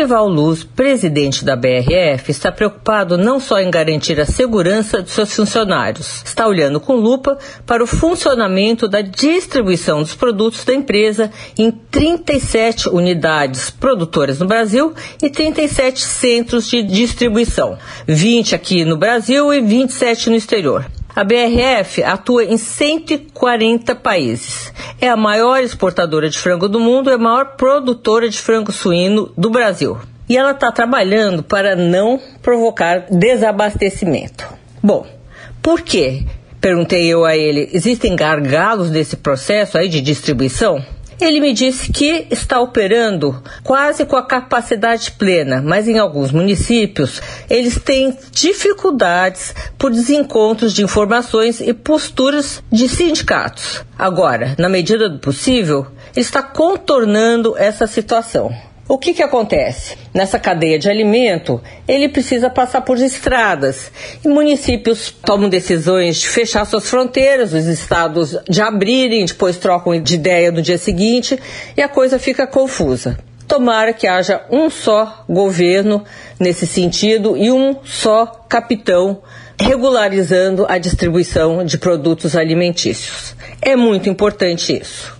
Lorival Luz, presidente da BRF, está preocupado não só em garantir a segurança de seus funcionários, está olhando com lupa para o funcionamento da distribuição dos produtos da empresa em 37 unidades produtoras no Brasil e 37 centros de distribuição, 20 aqui no Brasil e 27 no exterior. A BRF atua em 140 países. É a maior exportadora de frango do mundo e a maior produtora de frango suíno do Brasil. E ela está trabalhando para não provocar desabastecimento. Bom, por quê? Perguntei eu a ele. Existem gargalos nesse processo aí de distribuição? Ele me disse que está operando quase com a capacidade plena, mas em alguns municípios eles têm dificuldades por desencontros de informações e posturas de sindicatos. Agora, na medida do possível, está contornando essa situação. O que, que acontece? Nessa cadeia de alimento, ele precisa passar por estradas. E municípios tomam decisões de fechar suas fronteiras, os estados de abrirem, depois trocam de ideia no dia seguinte e a coisa fica confusa. Tomara que haja um só governo nesse sentido e um só capitão regularizando a distribuição de produtos alimentícios. É muito importante isso.